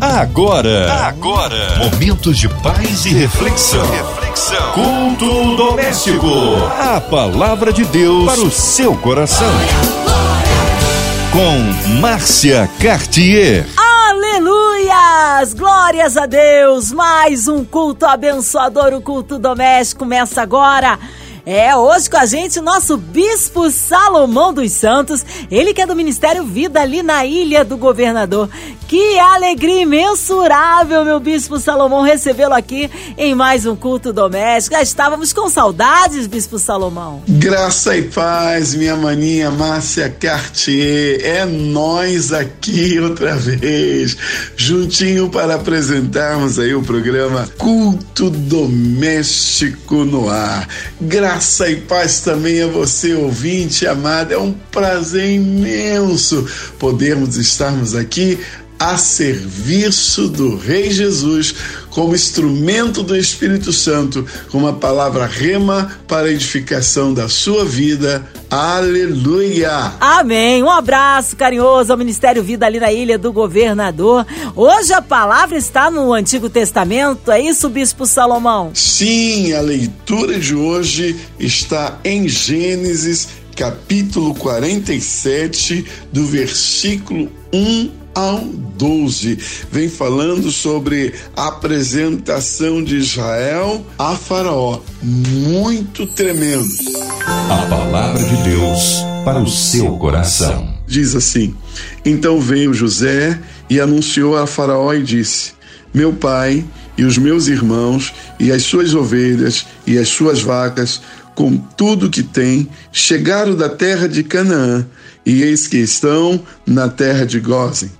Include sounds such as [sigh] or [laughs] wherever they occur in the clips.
Agora, agora, momentos de paz e reflexão. reflexão. Culto doméstico. A palavra de Deus para o seu coração. Com Márcia Cartier. Aleluias! Glórias a Deus! Mais um culto abençoador, o culto doméstico começa agora. É, hoje com a gente o nosso Bispo Salomão dos Santos, ele que é do Ministério Vida ali na Ilha do Governador. Que alegria imensurável, meu Bispo Salomão, recebê-lo aqui em mais um culto doméstico. Já estávamos com saudades, Bispo Salomão. Graça e paz, minha maninha Márcia Cartier. É nós aqui outra vez, juntinho para apresentarmos aí o programa Culto Doméstico no Ar. Graça e paz também a você, ouvinte amado. É um prazer imenso podermos estarmos aqui a serviço do Rei Jesus, como instrumento do Espírito Santo, com uma palavra rema para a edificação da sua vida. Aleluia! Amém! Um abraço carinhoso ao Ministério Vida ali na Ilha do Governador. Hoje a palavra está no Antigo Testamento, é isso, Bispo Salomão? Sim, a leitura de hoje está em Gênesis, capítulo 47, do versículo 1 ao 12. Vem falando sobre a apresentação de Israel a Faraó. Muito tremendo. A palavra de Deus para o seu coração. Diz assim: Então veio José e anunciou a Faraó e disse: Meu pai e os meus irmãos e as suas ovelhas e as suas vacas com tudo que tem, chegaram da terra de Canaã, e eis que estão na terra de Gozen.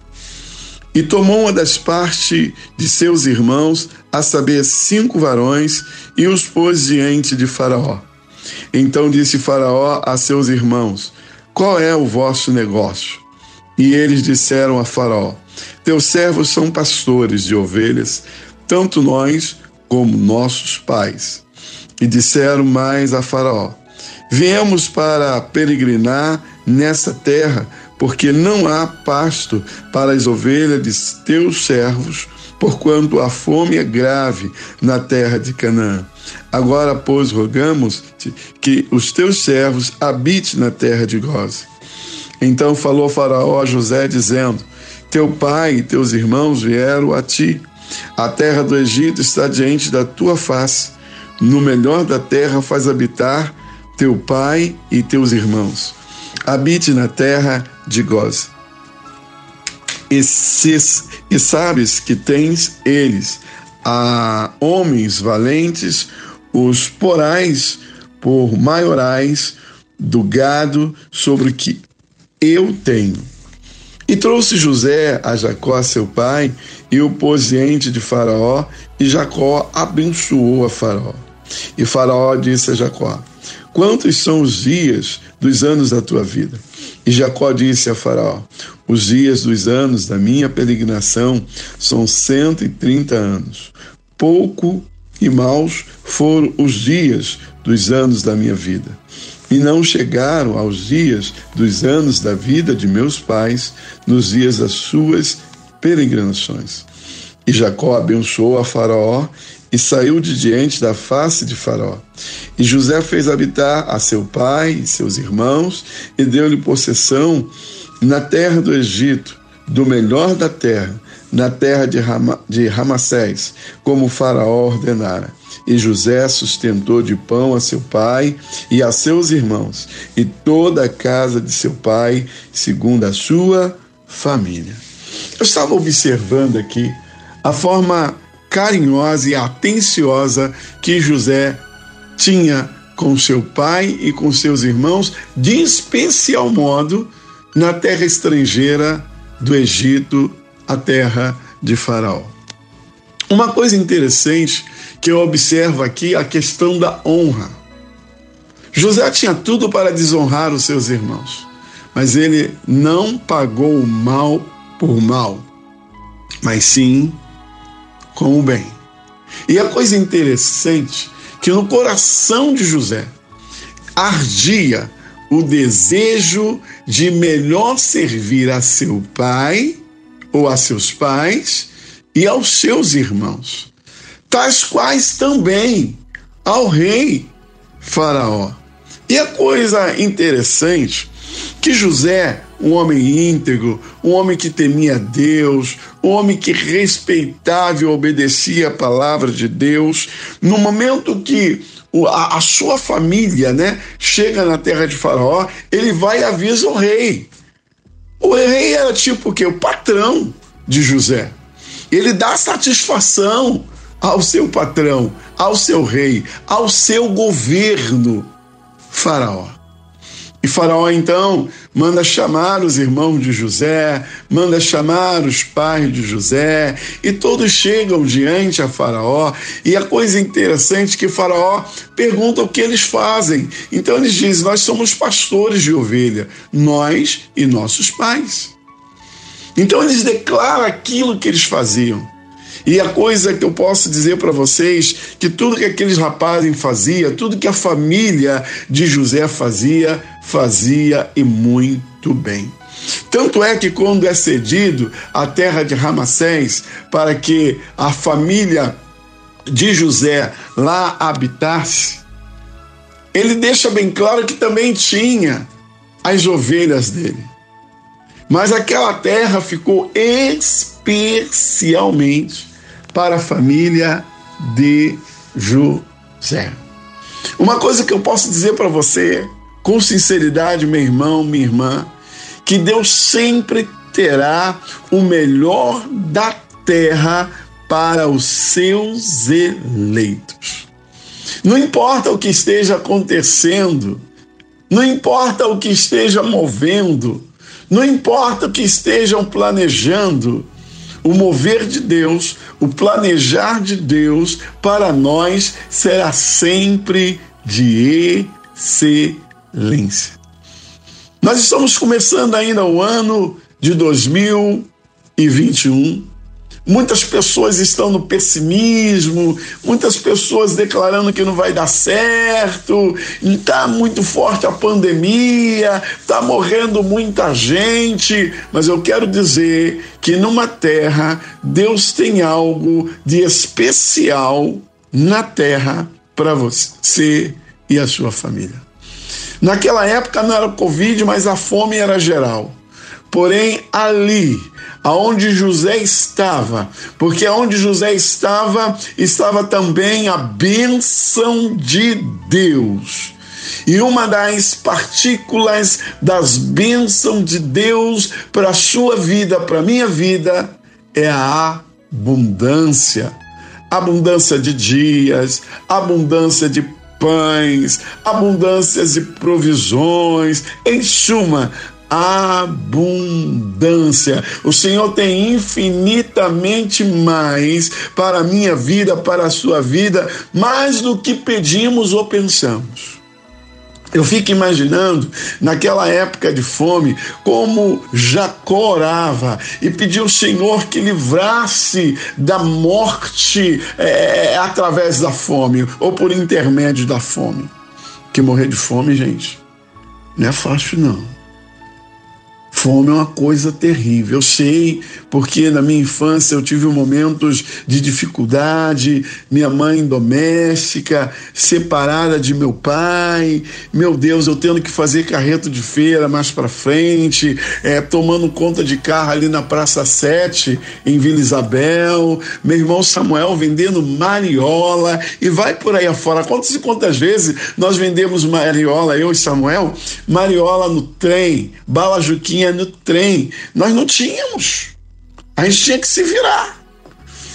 E tomou uma das partes de seus irmãos, a saber, cinco varões, e os pôs diante de Faraó. Então disse Faraó a seus irmãos: Qual é o vosso negócio? E eles disseram a Faraó: Teus servos são pastores de ovelhas, tanto nós como nossos pais. E disseram mais a Faraó: Viemos para peregrinar nessa terra porque não há pasto para as ovelhas de teus servos, porquanto a fome é grave na terra de Canaã. Agora, pois, rogamos-te que os teus servos habitem na terra de Goze. Então falou Faraó a José, dizendo: Teu pai e teus irmãos vieram a ti. A terra do Egito está diante da tua face. No melhor da terra faz habitar teu pai e teus irmãos. Habite na terra de Goz. E, e sabes que tens eles a homens valentes, os porais por maiorais do gado sobre que eu tenho. E trouxe José a Jacó, seu pai, e o pôs diante de Faraó, e Jacó abençoou a Faraó. E Faraó disse a Jacó: Quantos são os dias dos anos da tua vida? E Jacó disse a Faraó: Os dias dos anos da minha peregrinação são cento e trinta anos. Pouco e maus foram os dias dos anos da minha vida. E não chegaram aos dias dos anos da vida de meus pais, nos dias das suas peregrinações. E Jacó abençoou a Faraó e saiu de diante da face de Faraó. E José fez habitar a seu pai e seus irmãos e deu-lhe possessão na terra do Egito, do melhor da terra, na terra de, Rama, de Ramassés, como Faraó ordenara. E José sustentou de pão a seu pai e a seus irmãos, e toda a casa de seu pai, segundo a sua família. Eu estava observando aqui a forma carinhosa e atenciosa que José tinha com seu pai e com seus irmãos, de especial modo na terra estrangeira do Egito, a terra de Faraó. Uma coisa interessante que eu observo aqui a questão da honra. José tinha tudo para desonrar os seus irmãos, mas ele não pagou o mal por mal, mas sim com o bem. E a coisa interessante que no coração de José ardia o desejo de melhor servir a seu pai ou a seus pais e aos seus irmãos, tais quais também ao rei Faraó. E a coisa interessante que José, um homem íntegro, um homem que temia Deus, um homem que respeitava e obedecia a palavra de Deus, no momento que a, sua família né, chega na terra de Faraó, ele vai e avisa o rei. O rei era tipo o quê? O patrão de José. Ele dá satisfação ao seu patrão, ao seu rei, ao seu governo, Faraó. E Faraó então manda chamar os irmãos de José, manda chamar os pais de José, e todos chegam diante a Faraó. E a coisa interessante é que Faraó pergunta o que eles fazem. Então eles dizem: Nós somos pastores de ovelha, nós e nossos pais. Então eles declaram aquilo que eles faziam. E a coisa que eu posso dizer para vocês, que tudo que aqueles rapazes faziam, tudo que a família de José fazia, fazia e muito bem. Tanto é que quando é cedido a terra de Ramassés para que a família de José lá habitasse, ele deixa bem claro que também tinha as ovelhas dele. Mas aquela terra ficou especialmente para a família de José. Uma coisa que eu posso dizer para você, com sinceridade, meu irmão, minha irmã, que Deus sempre terá o melhor da terra para os seus eleitos. Não importa o que esteja acontecendo, não importa o que esteja movendo, não importa o que estejam planejando, o mover de Deus, o planejar de Deus para nós será sempre de excelência. Nós estamos começando ainda o ano de 2021 Muitas pessoas estão no pessimismo, muitas pessoas declarando que não vai dar certo, está muito forte a pandemia, está morrendo muita gente, mas eu quero dizer que numa terra Deus tem algo de especial na terra para você e a sua família. Naquela época não era Covid, mas a fome era geral. Porém, ali aonde José estava, porque aonde José estava, estava também a bênção de Deus. E uma das partículas das bênçãos de Deus para a sua vida, para a minha vida, é a abundância. Abundância de dias, abundância de pães, abundâncias de provisões, em suma, abundância. O Senhor tem infinitamente mais para a minha vida, para a sua vida, mais do que pedimos ou pensamos. Eu fico imaginando, naquela época de fome, como Jacó orava e pediu ao Senhor que livrasse da morte é, através da fome ou por intermédio da fome. Que morrer de fome, gente, não é fácil, não. Fome é uma coisa terrível. Eu sei, porque na minha infância eu tive momentos de dificuldade, minha mãe doméstica, separada de meu pai. Meu Deus, eu tendo que fazer carreto de feira mais para frente, é, tomando conta de carro ali na Praça 7, em Vila Isabel. Meu irmão Samuel vendendo mariola e vai por aí afora. Quantas e quantas vezes nós vendemos mariola, eu e Samuel, mariola no trem, bala juquinha no trem. Nós não tínhamos. A gente tinha que se virar.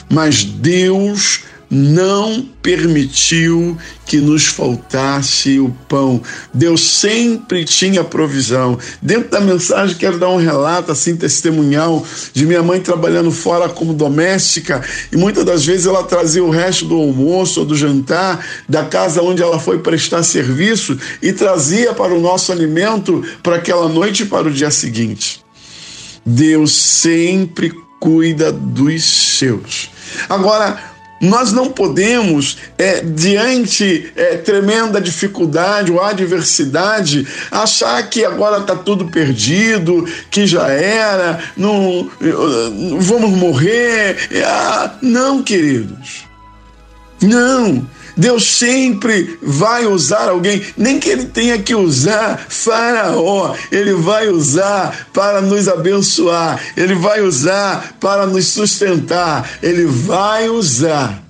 Mas Deus não permitiu que nos faltasse o pão. Deus sempre tinha provisão. Dentro da mensagem, quero dar um relato assim testemunhal de minha mãe trabalhando fora como doméstica e muitas das vezes ela trazia o resto do almoço ou do jantar da casa onde ela foi prestar serviço e trazia para o nosso alimento para aquela noite e para o dia seguinte. Deus sempre cuida dos seus. Agora, Nós não podemos, é, diante é, tremenda dificuldade ou adversidade, achar que agora está tudo perdido, que já era, não, vamos morrer. Ah, não, queridos. Não. Deus sempre vai usar alguém, nem que ele tenha que usar Faraó, ele vai usar para nos abençoar, ele vai usar para nos sustentar, ele vai usar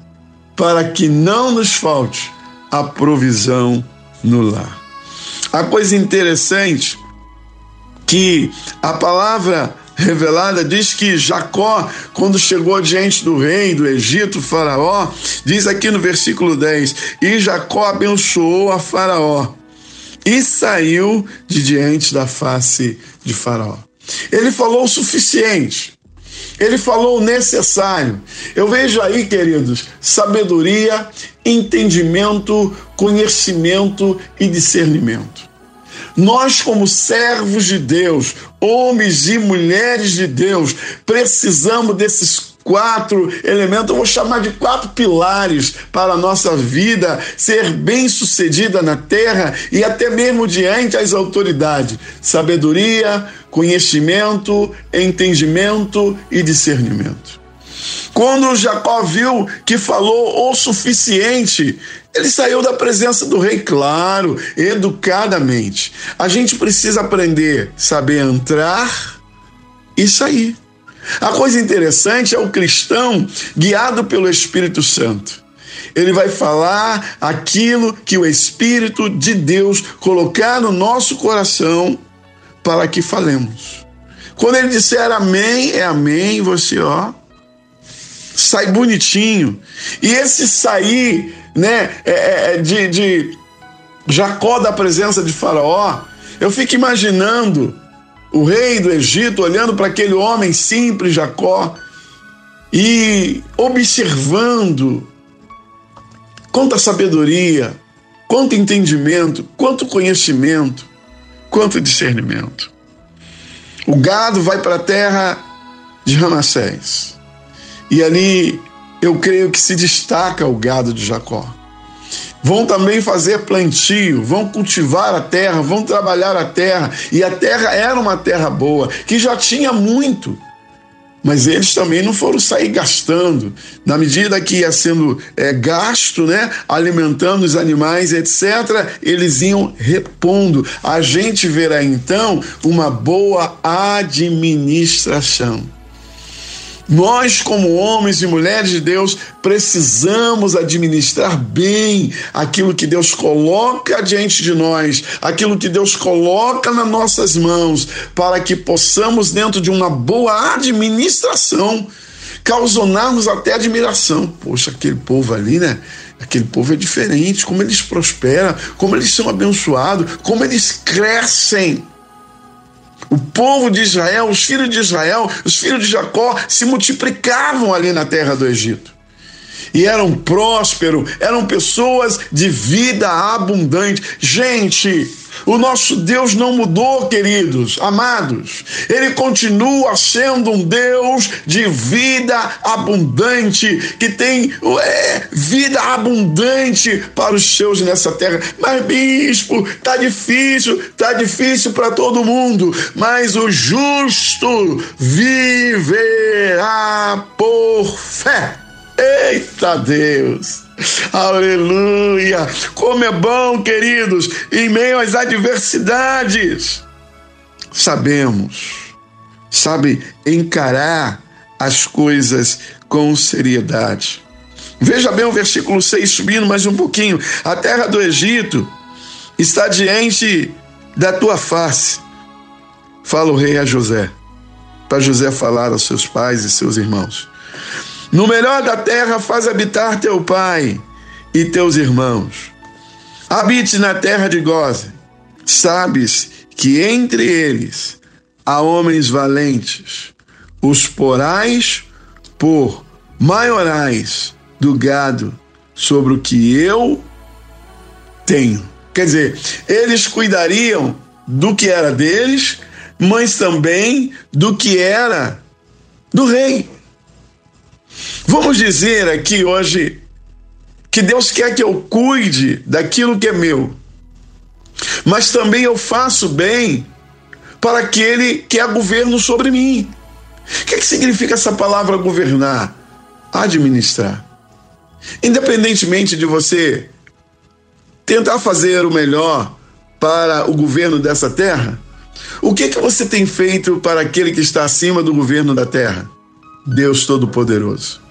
para que não nos falte a provisão no lar. A coisa interessante que a palavra revelada diz que Jacó, quando chegou diante do rei do Egito, Faraó, diz aqui no versículo 10: E Jacó abençoou a Faraó e saiu de diante da face de Faraó. Ele falou o suficiente. Ele falou o necessário. Eu vejo aí, queridos, sabedoria, entendimento, conhecimento e discernimento. Nós, como servos de Deus, homens e mulheres de Deus, precisamos desses quatro elementos, eu vou chamar de quatro pilares para a nossa vida ser bem sucedida na terra e até mesmo diante as autoridades: sabedoria, conhecimento, entendimento e discernimento. Quando Jacó viu que falou o suficiente, ele saiu da presença do rei, claro, educadamente. A gente precisa aprender, saber entrar e sair. A coisa interessante é o cristão guiado pelo Espírito Santo. Ele vai falar aquilo que o Espírito de Deus colocar no nosso coração para que falemos. Quando ele disser amém, é amém, você ó, sai bonitinho. E esse sair né, é, é, é, de, de Jacó da presença de Faraó, eu fico imaginando o rei do Egito olhando para aquele homem simples, Jacó, e observando quanta sabedoria, quanto entendimento, quanto conhecimento, quanto discernimento. O gado vai para a terra de Ramassés. E ali eu creio que se destaca o gado de Jacó. Vão também fazer plantio, vão cultivar a terra, vão trabalhar a terra. E a terra era uma terra boa, que já tinha muito. Mas eles também não foram sair gastando. Na medida que ia sendo é, gasto, né, alimentando os animais, etc., eles iam repondo. A gente verá então uma boa administração. Nós, como homens e mulheres de Deus, precisamos administrar bem aquilo que Deus coloca diante de nós, aquilo que Deus coloca nas nossas mãos, para que possamos, dentro de uma boa administração, causonarmos até admiração. Poxa, aquele povo ali, né? Aquele povo é diferente, como eles prosperam, como eles são abençoados, como eles crescem. O povo de Israel, os filhos de Israel, os filhos de Jacó se multiplicavam ali na terra do Egito. E eram prósperos, eram pessoas de vida abundante. Gente, o nosso Deus não mudou, queridos, amados. Ele continua sendo um Deus de vida abundante, que tem é, vida abundante para os seus nessa terra. Mas, bispo, tá difícil, tá difícil para todo mundo. Mas o justo viverá por fé. Eita Deus! Aleluia! Como é bom, queridos, em meio às adversidades, sabemos, sabe, encarar as coisas com seriedade. Veja bem o versículo 6 subindo mais um pouquinho. A terra do Egito está diante da tua face. Fala o rei a José, para José falar aos seus pais e seus irmãos. No melhor da terra faz habitar teu pai e teus irmãos. Habite na terra de Goze. Sabes que entre eles há homens valentes. Os porais por maiorais do gado sobre o que eu tenho. Quer dizer, eles cuidariam do que era deles, mas também do que era do rei. Vamos dizer aqui hoje que Deus quer que eu cuide daquilo que é meu, mas também eu faço bem para aquele que é governo sobre mim. O que, é que significa essa palavra governar? Administrar. Independentemente de você tentar fazer o melhor para o governo dessa terra, o que, é que você tem feito para aquele que está acima do governo da terra? Deus Todo-Poderoso.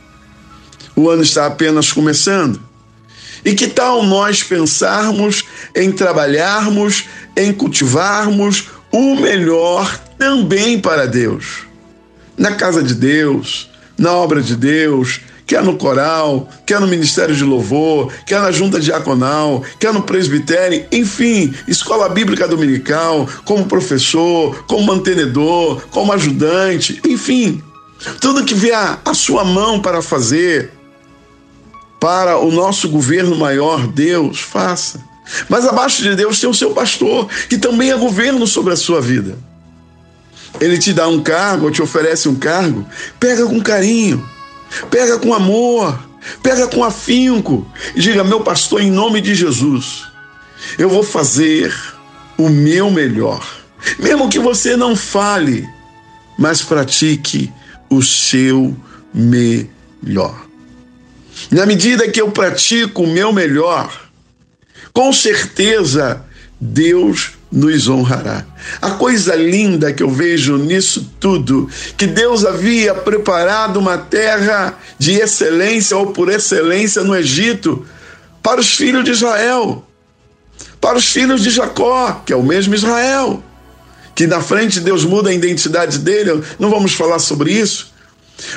O ano está apenas começando. E que tal nós pensarmos em trabalharmos, em cultivarmos o melhor também para Deus? Na casa de Deus, na obra de Deus, quer no coral, quer no ministério de louvor, quer na junta diaconal, quer no presbitério, enfim, escola bíblica dominical, como professor, como mantenedor, como ajudante, enfim, tudo que vier a sua mão para fazer, para o nosso governo maior, Deus, faça. Mas abaixo de Deus tem o seu pastor, que também é governo sobre a sua vida. Ele te dá um cargo, ou te oferece um cargo, pega com carinho, pega com amor, pega com afinco e diga: Meu pastor, em nome de Jesus, eu vou fazer o meu melhor. Mesmo que você não fale, mas pratique o seu melhor. Na medida que eu pratico o meu melhor, com certeza Deus nos honrará. A coisa linda que eu vejo nisso tudo, que Deus havia preparado uma terra de excelência ou por excelência no Egito para os filhos de Israel, para os filhos de Jacó, que é o mesmo Israel, que na frente Deus muda a identidade dele, não vamos falar sobre isso.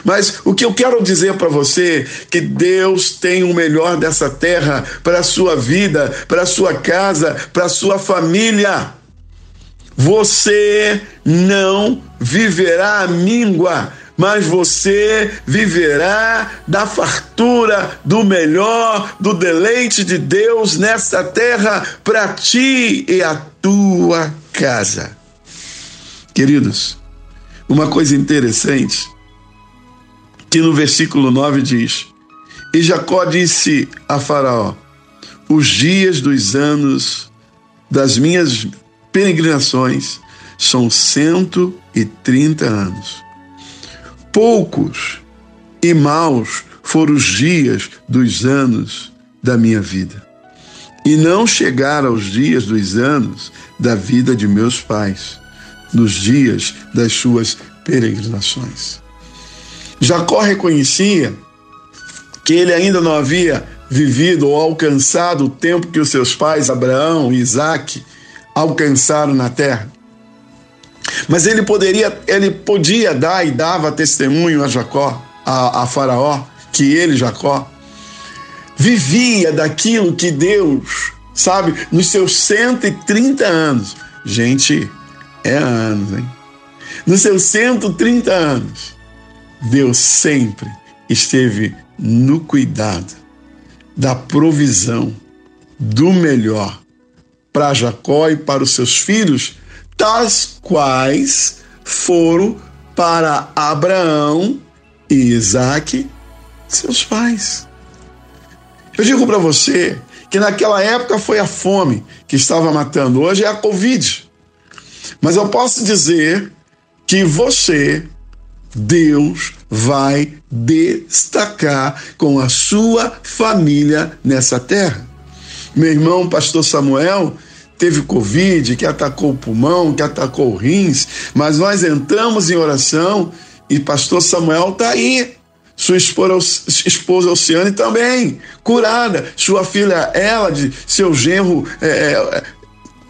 Mas o que eu quero dizer para você que Deus tem o melhor dessa terra para a sua vida, para a sua casa, para a sua família. Você não viverá a míngua, mas você viverá da fartura, do melhor, do deleite de Deus nessa terra para ti e a tua casa. Queridos, uma coisa interessante que no versículo 9 diz: E Jacó disse a Faraó: Os dias dos anos das minhas peregrinações são 130 anos. Poucos e maus foram os dias dos anos da minha vida. E não chegaram aos dias dos anos da vida de meus pais, nos dias das suas peregrinações. Jacó reconhecia que ele ainda não havia vivido ou alcançado o tempo que os seus pais, Abraão e Isaac, alcançaram na terra. Mas ele poderia, ele podia dar e dava testemunho a Jacó, a, a Faraó, que ele, Jacó, vivia daquilo que Deus, sabe, nos seus 130 anos. Gente, é anos, hein? Nos seus 130 anos, Deus sempre esteve no cuidado da provisão do melhor para Jacó e para os seus filhos, tais quais foram para Abraão e Isaac, seus pais. Eu digo para você que naquela época foi a fome que estava matando, hoje é a Covid. Mas eu posso dizer que você Deus vai destacar com a sua família nessa terra. Meu irmão, pastor Samuel, teve Covid, que atacou o pulmão, que atacou o rins, mas nós entramos em oração e pastor Samuel está aí. Sua esposa Oceane também, curada. Sua filha ela, seu genro, é, é,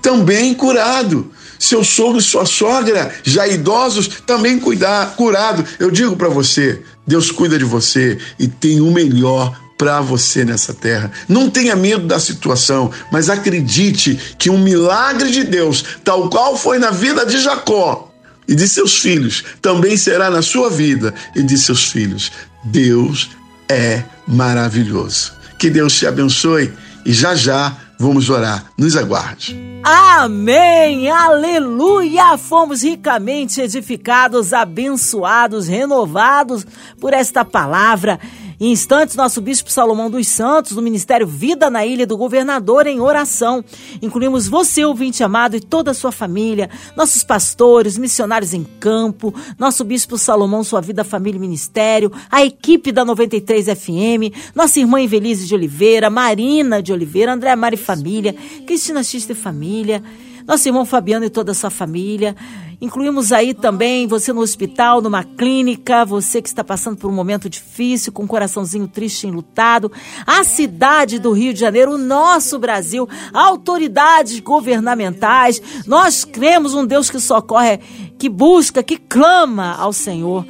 também curado seu sogro e sua sogra, já idosos, também cuidar, curado. Eu digo para você, Deus cuida de você e tem o melhor para você nessa terra. Não tenha medo da situação, mas acredite que um milagre de Deus, tal qual foi na vida de Jacó e de seus filhos, também será na sua vida e de seus filhos. Deus é maravilhoso. Que Deus te abençoe e já já Vamos orar. Nos aguarde. Amém! Aleluia! Fomos ricamente edificados, abençoados, renovados por esta palavra. Em instantes, nosso bispo Salomão dos Santos, do Ministério Vida na Ilha do Governador, em oração. Incluímos você, ouvinte amado, e toda a sua família, nossos pastores, missionários em campo, nosso bispo Salomão, sua vida, família e ministério, a equipe da 93 FM, nossa irmã Invelise de Oliveira, Marina de Oliveira, André Mari Família, Cristina Xista e Família, nosso irmão Fabiano e toda a sua família. Incluímos aí também você no hospital, numa clínica, você que está passando por um momento difícil, com um coraçãozinho triste e enlutado, a cidade do Rio de Janeiro, o nosso Brasil, autoridades governamentais. Nós cremos um Deus que socorre, que busca, que clama ao Senhor.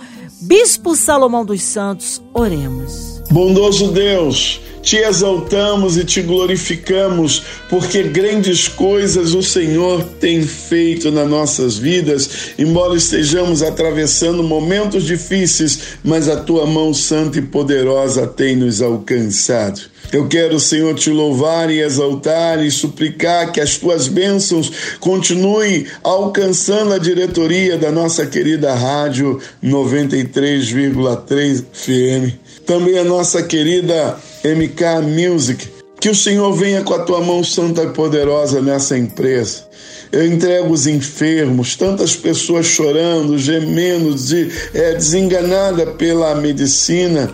Bispo Salomão dos Santos, oremos. Bondoso Deus, te exaltamos e te glorificamos, porque grandes coisas o Senhor tem feito nas nossas vidas, embora estejamos atravessando momentos difíceis, mas a tua mão santa e poderosa tem nos alcançado. Eu quero, Senhor, te louvar e exaltar e suplicar que as tuas bênçãos continuem alcançando a diretoria da nossa querida rádio 93,3 FM. Também a nossa querida MK Music. Que o Senhor venha com a tua mão santa e poderosa nessa empresa. Eu entrego os enfermos, tantas pessoas chorando, gemendo, de, é, desenganada pela medicina.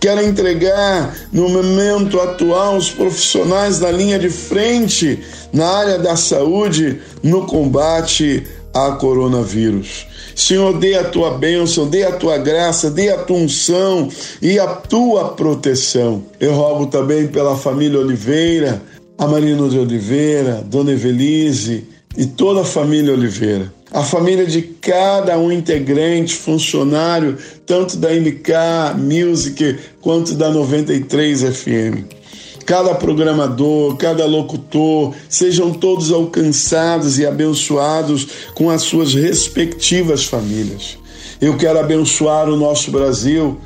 Quero entregar no momento atual os profissionais da linha de frente na área da saúde no combate a coronavírus. Senhor, dê a tua bênção, dê a tua graça, dê a tua unção e a tua proteção. Eu rogo também pela família Oliveira, a Marina de Oliveira, Dona Evelise e toda a família Oliveira. A família de cada um integrante, funcionário, tanto da MK Music quanto da 93 FM cada programador, cada locutor, sejam todos alcançados e abençoados com as suas respectivas famílias. Eu quero abençoar o nosso Brasil,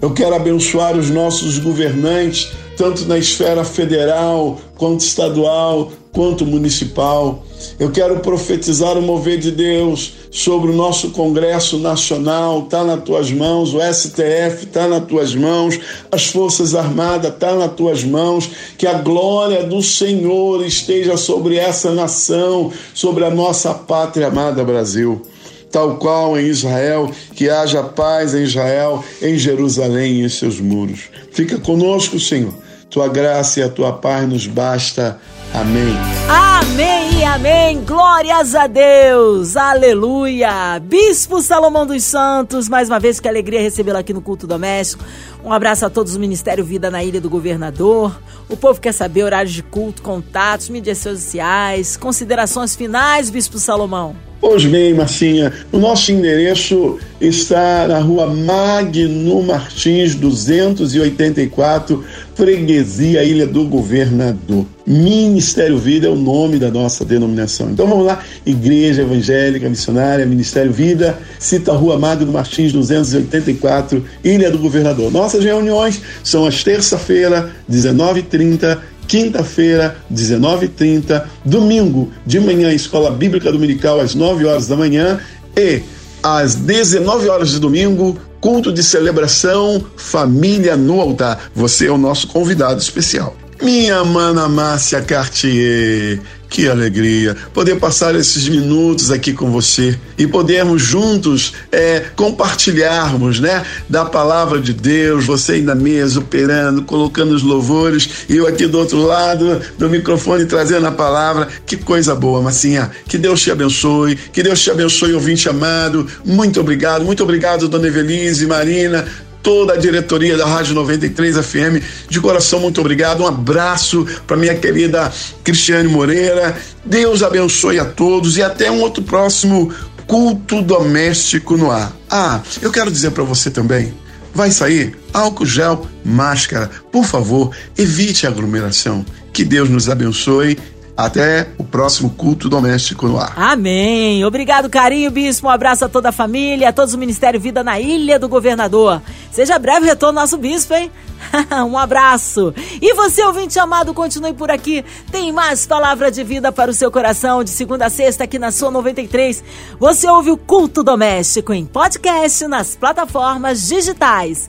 eu quero abençoar os nossos governantes, tanto na esfera federal, quanto estadual, quanto municipal. Eu quero profetizar o mover de Deus sobre o nosso Congresso Nacional, está nas tuas mãos, o STF está nas tuas mãos, as Forças Armadas está nas tuas mãos, que a glória do Senhor esteja sobre essa nação, sobre a nossa pátria amada Brasil tal qual em Israel, que haja paz em Israel, em Jerusalém e em seus muros. Fica conosco, Senhor. Tua graça e a tua paz nos basta. Amém. Amém e amém. Glórias a Deus. Aleluia. Bispo Salomão dos Santos, mais uma vez que alegria recebê-lo aqui no culto doméstico. Um abraço a todos do Ministério Vida na Ilha do Governador. O povo quer saber horários de culto, contatos, mídias sociais, considerações finais, Bispo Salomão. Pois bem, Marcinha, o nosso endereço está na rua Magno Martins, 284, Freguesia, Ilha do Governador. Ministério Vida é o nome da nossa denominação. Então vamos lá, Igreja Evangélica Missionária, Ministério Vida, cita a rua Magno Martins, 284, Ilha do Governador. Nossas reuniões são às terça-feira, 19h30 quinta-feira, 19h30, domingo de manhã, Escola Bíblica Dominical, às 9 horas da manhã, e às 19 horas de domingo, culto de celebração, família no altar. Você é o nosso convidado especial. Minha mana Márcia Cartier, que alegria poder passar esses minutos aqui com você e podermos juntos é, compartilharmos, né, da palavra de Deus. Você aí na mesa operando, colocando os louvores e eu aqui do outro lado do microfone trazendo a palavra. Que coisa boa, Massinha. Que Deus te abençoe. Que Deus te abençoe, ouvinte amado. Muito obrigado, muito obrigado, Dona Evelise, Marina, toda a diretoria da Rádio 93 FM. De coração, muito obrigado. Um abraço para minha querida Cristiane Moreira. Deus abençoe a todos e até um outro próximo culto doméstico no ar. Ah, eu quero dizer para você também. Vai sair álcool gel, máscara. Por favor, evite a aglomeração. Que Deus nos abençoe Até o próximo culto doméstico no ar. Amém. Obrigado, carinho, bispo. Um abraço a toda a família, a todos o Ministério Vida na Ilha do Governador. Seja breve retorno nosso bispo, hein? [laughs] um abraço. E você, ouvinte amado, continue por aqui. Tem mais palavra de vida para o seu coração de segunda a sexta aqui na sua 93. Você ouve o Culto Doméstico em podcast nas plataformas digitais.